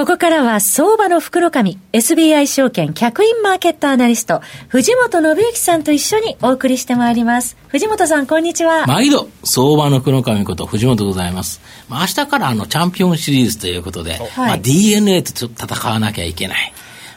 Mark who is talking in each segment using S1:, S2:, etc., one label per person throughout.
S1: ここからは相場の袋紙 SBI 証券客員マーケットアナリスト藤本信之さんと一緒にお送りしてまいります。藤本さんこんにちは。
S2: 毎度相場の袋紙こと藤本でございます、まあ、明日からあのチャンピオンシリーズということで、はい、まあ、DNA と戦わなきゃいけない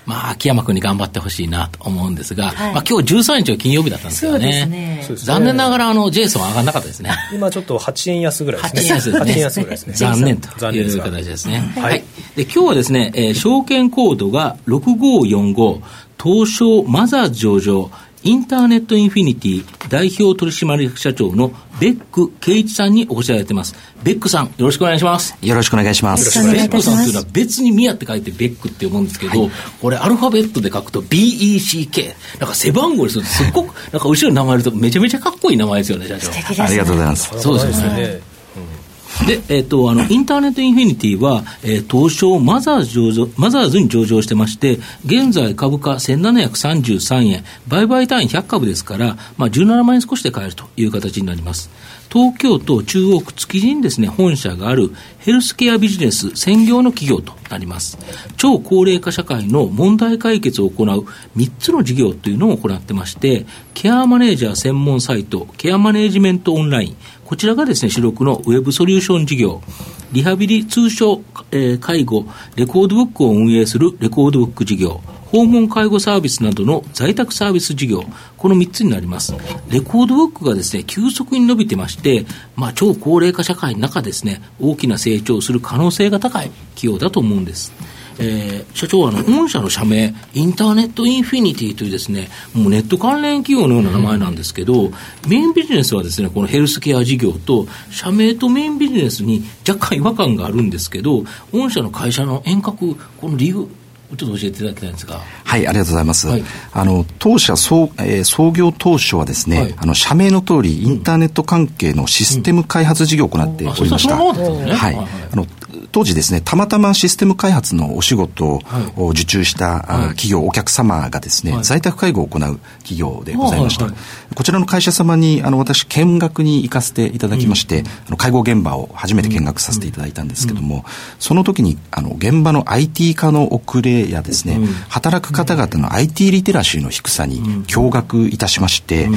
S2: まあ、秋山君に頑張ってほしいなと思うんですが、はい、まあ今日13日は金曜日だったんですけどね。ね残念ながら、あの、ジェイソン上がらなかったですね。
S3: 今ちょっと8円安ぐらいですね。
S2: 8円安ですね。8円安ぐらいですね。残念という形ですね。はい。で、今日はですね、えー、証券コードが6545、東証マザーズ上場、インターネットインフィニティ代表取締役社長の別宮圭一さんにお越しいただいてます。別宮さん、よろしくお願いします。
S4: よろしくお願いします。
S2: ベックさんというのは別にミヤって書いてベックって思うんですけど、はい、これアルファベットで書くと BECK。なんか背番号にするとすっごく、なんか後ろに名前あるとめちゃめちゃかっこいい名前ですよね、社長。
S4: ありがとうございます。
S2: そうですね。で、えっ、ー、と、あの、インターネットインフィニティは、えー、東証マザーズ上場、マザーズに上場してまして、現在株価1733円、売買単位100株ですから、まあ、17万円少しで買えるという形になります。東京都中央区築地にですね、本社があるヘルスケアビジネス専業の企業となります。超高齢化社会の問題解決を行う3つの事業というのを行ってまして、ケアマネージャー専門サイト、ケアマネージメントオンライン、こちらがですね、主力のウェブソリューション事業、リハビリ通称、えー、介護、レコードブックを運営するレコードブック事業、訪問介護サービスなどの在宅サービス事業、この3つになります。レコードブックがですね、急速に伸びてまして、まあ、超高齢化社会の中ですね、大きな成長する可能性が高い企業だと思うんです。えー、社長はあの御社の社名、インターネットインフィニティというですね、もうネット関連企業のような名前なんですけど、うん、メインビジネスはですね、このヘルスケア事業と、社名とメインビジネスに若干違和感があるんですけど、御社の会社の遠隔、この理由、ちょっと教えていただきたいんですが。
S4: はい、ありがとうございます。はい、あの、当社創、えー、創業当初はですね、はい、あの、社名の通り、インターネット関係のシステム開発事業を行っておりました。はい。あの、当時ですね、たまたまシステム開発のお仕事を受注した、企業、お客様がですね、在宅介護を行う企業でございました。こちらの会社様に、あの、私、見学に行かせていただきまして、あの介護現場を初めて見学させていただいたんですけども、その時に、あの、現場の IT 化の遅れやですね、働く方々の IT リテラシーの低さに驚愕いたしまして、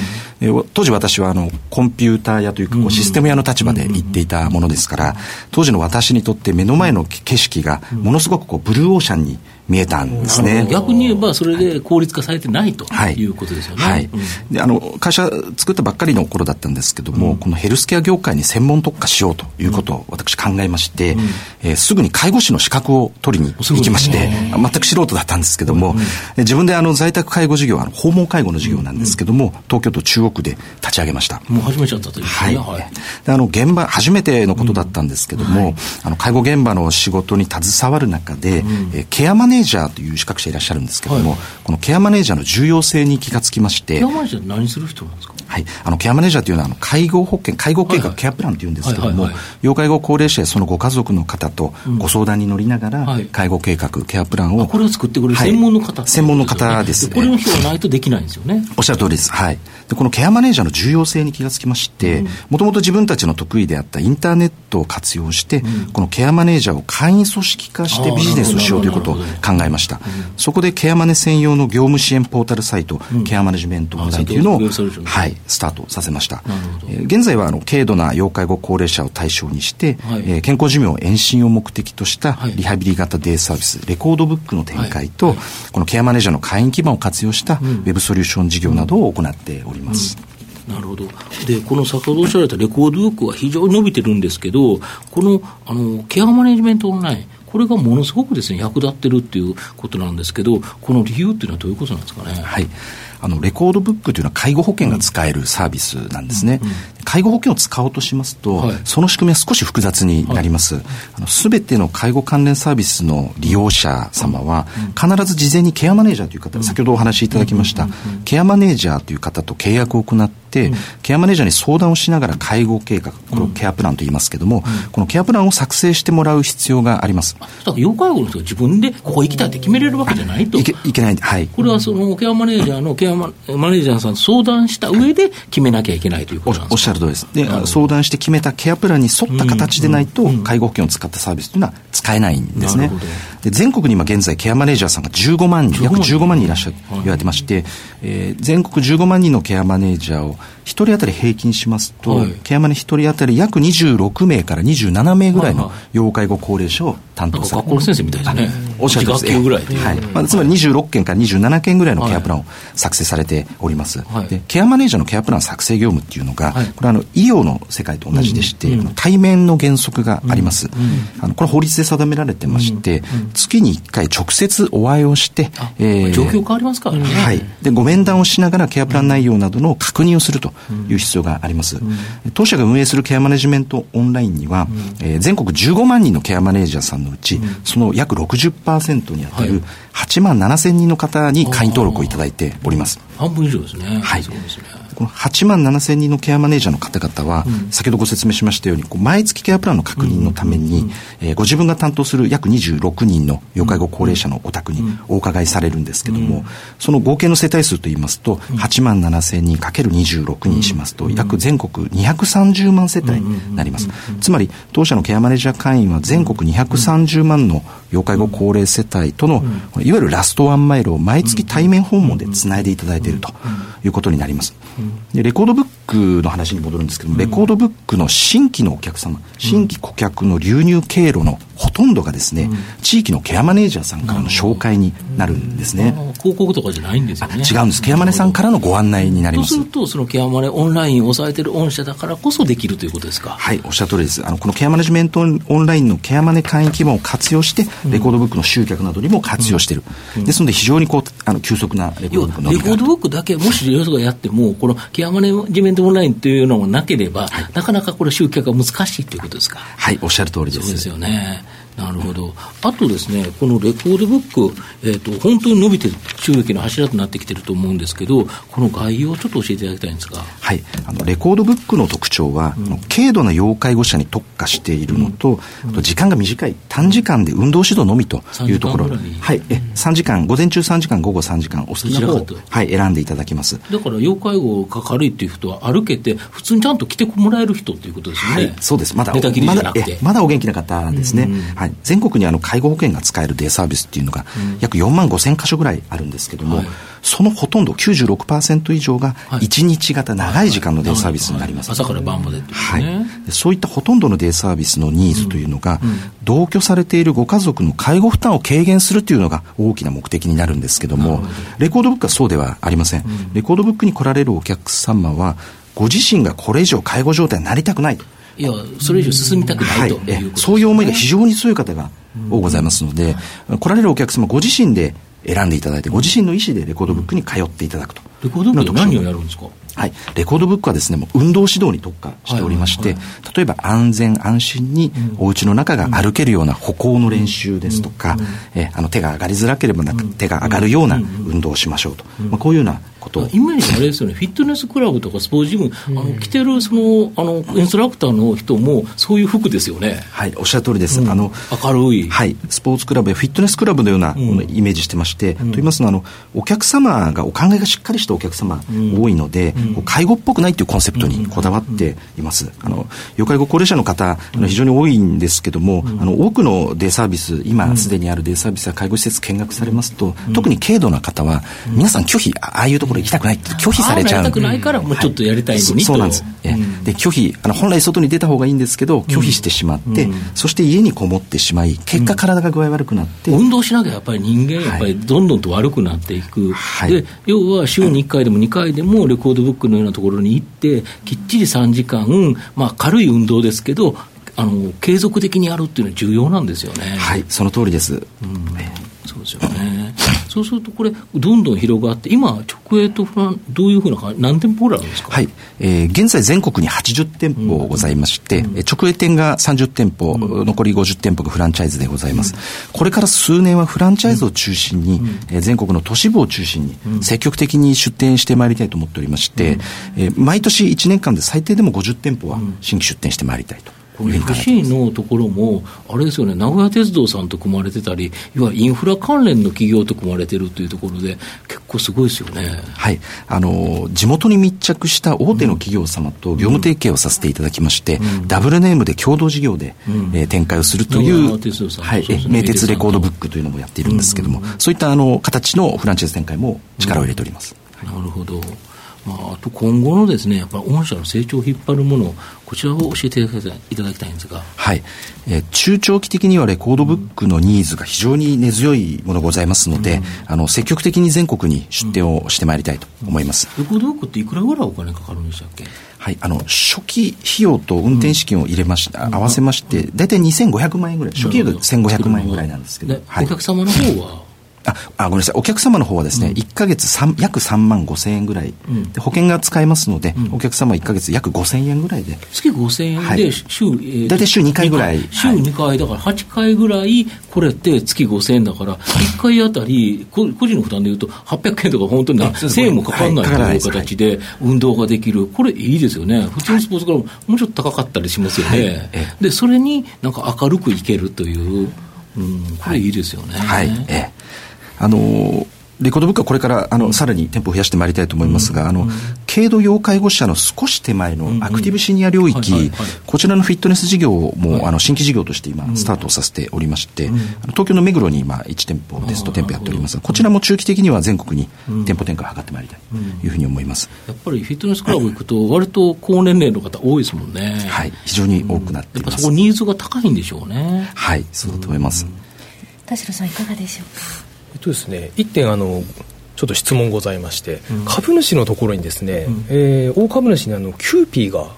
S4: 当時私は、あの、コンピューター屋というか、システム屋の立場で行っていたものですから、当時の私にとって目の前の景色がものすごくこうブルーオーシャンに見えたんですね。
S2: 逆に言えば、それで効率化されてないとい。うことですよね。はい。
S4: で、あの、会社作ったばっかりの頃だったんですけども、うん、このヘルスケア業界に専門特化しようということを私考えまして、うん、えー、すぐに介護士の資格を取りに行きまして、全く素人だったんですけども、うん、自分であの在宅介護事業、あの訪問介護の事業なんですけども、東京都中央区で立ち上げました。
S2: もう始めちゃったという、ね、はい。はい、
S4: であの、現場、初めてのことだったんですけども、はい、あの、介護現場の仕事に携わる中で、えー、ケアマネージャーという資格者いらっしゃるんですけども、はい、このケアマネージャーの重要性に気がつきまして。
S2: ケアマネージャー何する人なんですか？
S4: はい、あのケアマネージャーというのはあの介護保険介護計画、ケアプランというんですけれども、要介護高齢者やそのご家族の方とご相談に乗りながら、うん、介護計画ケアプランを
S2: これを作ってくれる専門の方、
S4: はい、専門の方です、
S2: ね、これの人がないとできないんですよね。
S4: おっしゃる通りです。はい。でこのケアマネージャーの重要性に気がつきましてもともと自分たちの得意であったインターネットを活用して、うん、このケアマネージャーを会員組織化してビジネスをしようということを考えました、そこでケアマネ専用の業務支援ポータルサイト、ケアマネジメントオンラインというのを、はい、スタートさせました。えー、現在はあの軽度な要介護高齢者を対象にして、はい、えー、健康寿命延伸を目的としたリハビリ型デイサービス、レコードブックの展開と、はい、このケアマネージャーの会員基盤を活用したウェブソリューション事業などを行っております。
S2: なるほど。で、この先ほどおっしゃられたレコードブックは非常に伸びてるんですけど、この、あの、ケアマネジメントオンライン、これがものすごくですね、役立ってるっていうことなんですけど、この理由っていうのはどういうことなんですかね？
S4: はい。あの、レコードブックというのは介護保険が使えるサービスなんですね。介護保険を使おうとしますと、はい、その仕組みは少し複雑になります。す、べ、ての介護関連サービスの利用者様は、必ず事前にケアマネージャーという方、先ほどお話しいただきました、ケアマネージャーという方と契約を行って、ケアマネージャーに相談をしながら介護計画、これをケアプランと言いますけれども、このケアプランを作成してもらう必要があります。だ
S2: から要介護の人が自分でここ行きたいって決めれるわけじゃないと。
S4: いけいけない、はい。
S2: これはそのケアマネージャーのケアママネージャーさんと相談した上で決めなきゃいけないということなんですか？
S4: おっしゃる通りです。で、相談して決めたケアプランに沿った形でないと、介護保険を使ったサービスというのは使えないんですね。で全国に今現在ケアマネージャーさんが15万人、約15万人いらっしゃると言われてまして、えー、全国15万人のケアマネージャーを1人当たり平均しますと、はい、ケアマネ1人当たり約26名から27名ぐらいの要介護高齢者を担当さ
S2: れ学校の先生みたいですね。
S4: おっしゃるとりぐらいはい。まあ、つまり26件から27件ぐらいのケアプランを作成されております。はい、で、ケアマネージャーのケアプラン作成業務っていうのが、はい、これあの、医療の世界と同じでして、うん、対面の原則があります。うん、あの、これ法律で定められてまして、うん、月に1回直接お会いをして、
S2: えー、状況変わりますからね。
S4: はい。で、ご面談をしながらケアプラン内容などの確認をするという必要があります。当社が運営するケアマネジメントオンラインには、えー、全国15万人のケアマネージャーさんのうち、その約60%に当たる8万7千人の方に会員登録をいただいております。
S2: 半分以上ですね。
S4: はい。そうですね。この8万7千人のケアマネージャーの方々は、うん、先ほどご説明しましたように、こう毎月ケアプランの確認のために、えー、ご自分が担当する約26人の要介護高齢者のお宅にお伺いされるんですけども、その合計の世帯数といいますと、8万7千人かける26人しますと、約全国230万世帯になります。つまり、当社のケアマネージャー会員は全国230万の要介護高齢世帯との、いわゆるラストワンマイルを毎月対面訪問でつないでいただいているということになります。レコードブックの話に戻るんですけども、レコードブックの新規のお客様、新規顧客の流入経路のほとんどがですね、地域のケアマネージャーさんからの紹介になるんですね。
S2: 広告とかじゃないんですよね。
S4: 違うんです。ケアマネさんからのご案内になります。
S2: そうすると、そのケアマネオンラインを抑えてる御社だからこそできるということですか？
S4: はい、おっしゃる通りです。あの、このケアマネジメントオンラインのケアマネ会員基盤を活用して、レコードブックの集客などにも活用している。うん、ですので、非常にこう、あの、急速なレコードブックの
S2: レコードブックだけ、もし要素がやっても、このケアマネジメントオンラインというのがなければ、はい、なかなかこれ集客が難しいということですか？
S4: はい、おっしゃる通りです。
S2: そうですよね。なるほど。あとですね、このレコードブック、えっ、ー、と、本当に伸びてる収益の柱となってきてると思うんですけど、この概要をちょっと教えていただきたいんですが。
S4: はい。あの、レコードブックの特徴は、うん、軽度な要介護者に特化しているのと、うん、と時間が短い、短時間で運動指導のみというところ。はい。え、3時間、午前中3時間、午後3時間、お好きな方はい、選んでいただきます。
S2: だから、要介護が軽いっていう人は歩けて、普通にちゃんと来てもらえる人っていうことですよね。はい、
S4: そうです。まだ、まだ、まだお元気な方ですね。うんはい。全国にあの、介護保険が使えるデイサービスっていうのが、約4万5千箇所ぐらいあるんですけども、はい、そのほとんど96%以上が1日型長い時間のデイサービスになります、
S2: 朝から晩まで、ね、はい、
S4: そういったほとんどのデイサービスのニーズというのが、うん。うん、同居されているご家族の介護負担を軽減するというのが大きな目的になるんですけどもレコードブックはそうではありません、うん、レコードブックに来られるお客様はご自身がこれ以上介護状態になりたくない
S2: いや、それ以上進みたくない、という、ね、
S4: そういう思いが非常に強い方が多ございますので、来られるお客様ご自身で選んでいただいて、ご自身の意思でレコードブックに通っていただくと。
S2: レコードブック何をやるんですか？
S4: はい、レコードブックはですね、もう運動指導に特化しておりまして、例えば安全安心にお家の中が歩けるような歩行の練習ですとか、えあの手が上がりづらければなく手が上がるような運動をしましょうと、まあ、こういうようなこと。
S2: イメージあれですよね、フィットネスクラブとかスポーツジム、あの着てるそのあのインストラクターの人も、そういう服ですよね。
S4: はい、おっしゃる通りです。
S2: うん、
S4: あの
S2: 明るい、
S4: はい、スポーツクラブやフィットネスクラブのような、うん、イメージしてまして、うん、と言いますのはあの、お客様がお考えがしっかりしたお客様多いので、介護っぽくないというコンセプトにこだわっています。あの要介護高齢者の方、あの非常に多いんですけども、あの多くのデイサービス、今すでにあるデイサービスや介護施設見学されますと、特に軽度な方は、皆さん拒否、ああいうところ行きたくないって拒否されちゃう。
S2: たくないから、もうちょっとやりたいのに、はい、
S4: そうなんです。で、拒否、あの、本来外に出た方がいいんですけど、拒否してしまって、そして家にこもってしまい、結果体が具合悪くなって。
S2: 運動しなきゃやっぱり人間、やっぱりどんどんと悪くなっていく。はい、で、要は週に1回でも2回でもレコードブックのようなところに行って、きっちり3時間、まあ軽い運動ですけど、あの継続的にやるっていうのは重要なんですよね。
S4: はい、その通りです。うん
S2: そうですよね。そうするとこれ、どんどん広がって、今、直営とフラン、どういうふうな何店舗ぐらいあるんですか？
S4: はい。えー、現在全国に80店舗ございまして、うん、直営店が30店舗、うん、残り50店舗がフランチャイズでございます。うん、これから数年はフランチャイズを中心に、うん、えー、全国の都市部を中心に、積極的に出店してまいりたいと思っておりまして、えー、毎年1年間で最低でも50店舗は新規出店してまいりたいと。
S2: この FC のところも、あれですよね、名古屋鉄道さんと組まれてたり、い。わゆるインフラ関連の企業と組まれてるというところで、結構すごいですよね。
S4: はい。あの、地元に密着した大手の企業様と業務提携をさせていただきまして、うん、ダブルネームで共同事業で、うん、えー、展開をするという、はい、名鉄レコードブックというのもやっているんですけれども、うん、そういったあの形のフランチャイズ展開も力を入れております。
S2: なるほど。まあ、あと今後のですね、やっぱり御社の成長を引っ張るもの、こちらを教えていただきたいんですが。
S4: はい。えー、中長期的にはレコードブックのニーズが非常に根強いものございますので、うん、あの、積極的に全国に出店をしてまいりたいと思います。
S2: レコードブックっていくらぐらいお金かかるんでしたっけ？
S4: はい、あの初期費用と運転資金を入れまし、うん、合わせまして、大体2500万円ぐらい、初期費用が1500万円ぐらいなんですけど、
S2: はい、お客様の方は
S4: ああごめんなさい、お客様の方はですね、うん、1か月約3万5千円ぐらい、うん、で保険が使えますので、うん、お客様1か月約5千円ぐらいで。
S2: 月5千円で週、はい、え
S4: ー、大体週2回ぐらい。
S2: 週2回、だから8回ぐらい、これって月5千円だから、1回あたり、個人の負担でいうと800円とか本当に1000円もかかんないという形で運動ができる。これいいですよね。普通のスポーツクラブもうちょっと高かったりしますよね。はい、で、それになんか明るくいけるという、うん、これいいですよね。
S4: はい、ええあのレコードブックはこれからあの、さらに店舗を増やしてまいりたいと思いますが、あの、軽度要介護者の少し手前のアクティブシニア領域、こちらのフィットネス事業も、あの新規事業として今、スタートさせておりまして、東京の目黒に今、1店舗、テスト店舗やっておりますこちらも中期的には全国に店舗展開を図ってまいりたいというふうに思います。
S2: やっぱりフィットネスクラブ行くと、割と高年齢の方多いですもんね。
S4: はい、非常に多くなっています。やっぱ
S2: そこニーズが高いんでしょうね。
S4: はい、そうだと思います。
S1: 田代さんいかがでしょうか？
S3: えっとですね、1点あのちょっと質問ございまして、うん、株主のところにですね、うん、えー、大株主にあのキューピーが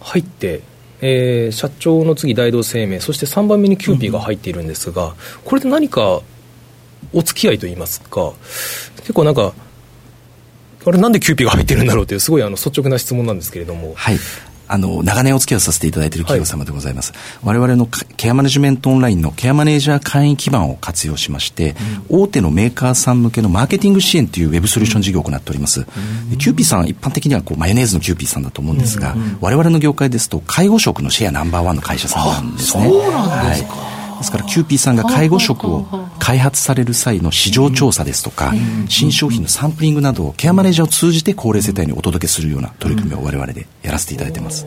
S3: 入って、えー、社長の次大同生命そして3番目にキューピーが入っているんですが、うん、これで何かお付き合いといいますか結構なんかあれなんでキューピーが入ってるんだろうというすごいあの率直な質問なんですけれども。
S4: はいあの、長年お付き合いさせていただいている企業様でございます。はい、我々のケアマネジメントオンラインのケアマネージャー会員基盤を活用しまして、うん、大手のメーカーさん向けのマーケティング支援というウェブソリューション事業を行っております。うん、キューピーさん、一般的にはこうマヨネーズのキューピーさんだと思うんですが、うん、我々の業界ですと、介護食のシェアナンバーワンの会社さんなんですね。
S2: そうなんですか。
S4: はいですからキューピーさんが介護食を開発される際の市場調査ですとか、新商品のサンプリングなどをケアマネージャーを通じて高齢世帯にお届けするような取り組みを我々でやらせていただいてます。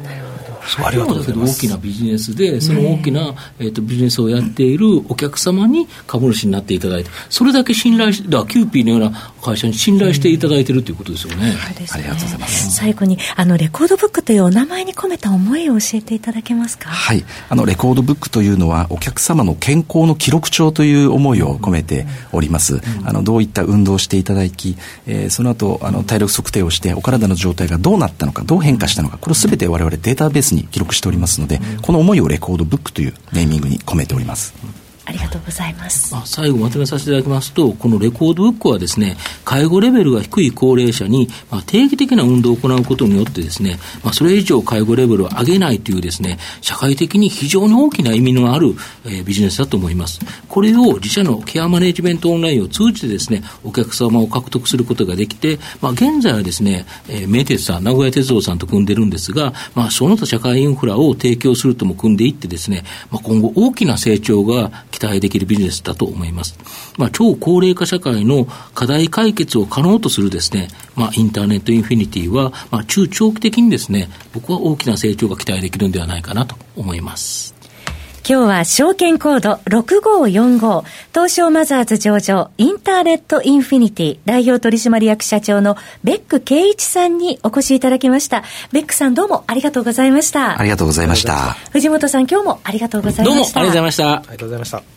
S2: ありがとうございます。大きなビジネスで、その大きな、えーと、ビジネスをやっているお客様に株主になっていただいて、それだけ信頼し、だキューピーのような会社に信頼していただいているということですよね。ね
S4: ありがとうございます。
S1: 最後に、あの、レコードブックというお名前に込めた思いを教えていただけますか？
S4: はい。あの、レコードブックというのは、お客様の健康の記録帳という思いを込めております。うん、あの、どういった運動をしていただき、えー、その後、あの、体力測定をして、お体の状態がどうなったのか、どう変化したのか、これをすべて我々データベースに記録しておりますので、この思いをレコードブックというネーミングに込めております。
S1: ありがとうございます。
S2: あ最後まとめさせていただきますと、このレコードブックはですね、介護レベルが低い高齢者に、まあ、定期的な運動を行うことによってですね、まあ、それ以上介護レベルを上げないというですね、社会的に非常に大きな意味のある、えー、ビジネスだと思います。これを自社のケアマネジメントオンラインを通じてですね、お客様を獲得することができて、まあ、現在はですね、えー、名鉄さん、名古屋鉄道さんと組んでるんですが、まあ、その他社会インフラを提供するとも組んでいってですね、まあ、今後大きな成長が期待できるビジネスだと思います。まあ、超高齢化社会の課題解決を可能とするですね、まあ、インターネットインフィニティは、まあ、中長期的にですね、僕は大きな成長が期待できるんではないかなと思います。
S1: 今日は証券コード6545東証マザーズ上場インターネットインフィニティ代表取締役社長の別宮圭一さんにお越しいただきました。ベックさんどうもありがとうございました。
S4: ありがとうございました。
S1: 藤本さん今日もありがとうございました。どうもありがとうございました。ありがとうございました。